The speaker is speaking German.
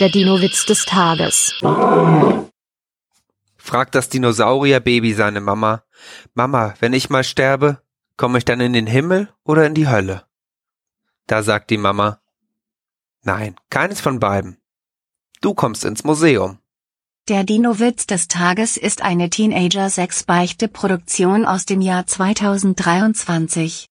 Der Dino-Witz des Tages. Fragt das Dinosaurierbaby seine Mama, Mama, wenn ich mal sterbe, komme ich dann in den Himmel oder in die Hölle? Da sagt die Mama, nein, keines von beiden. Du kommst ins Museum. Der Dino-Witz des Tages ist eine Teenager-6-Beichte-Produktion aus dem Jahr 2023.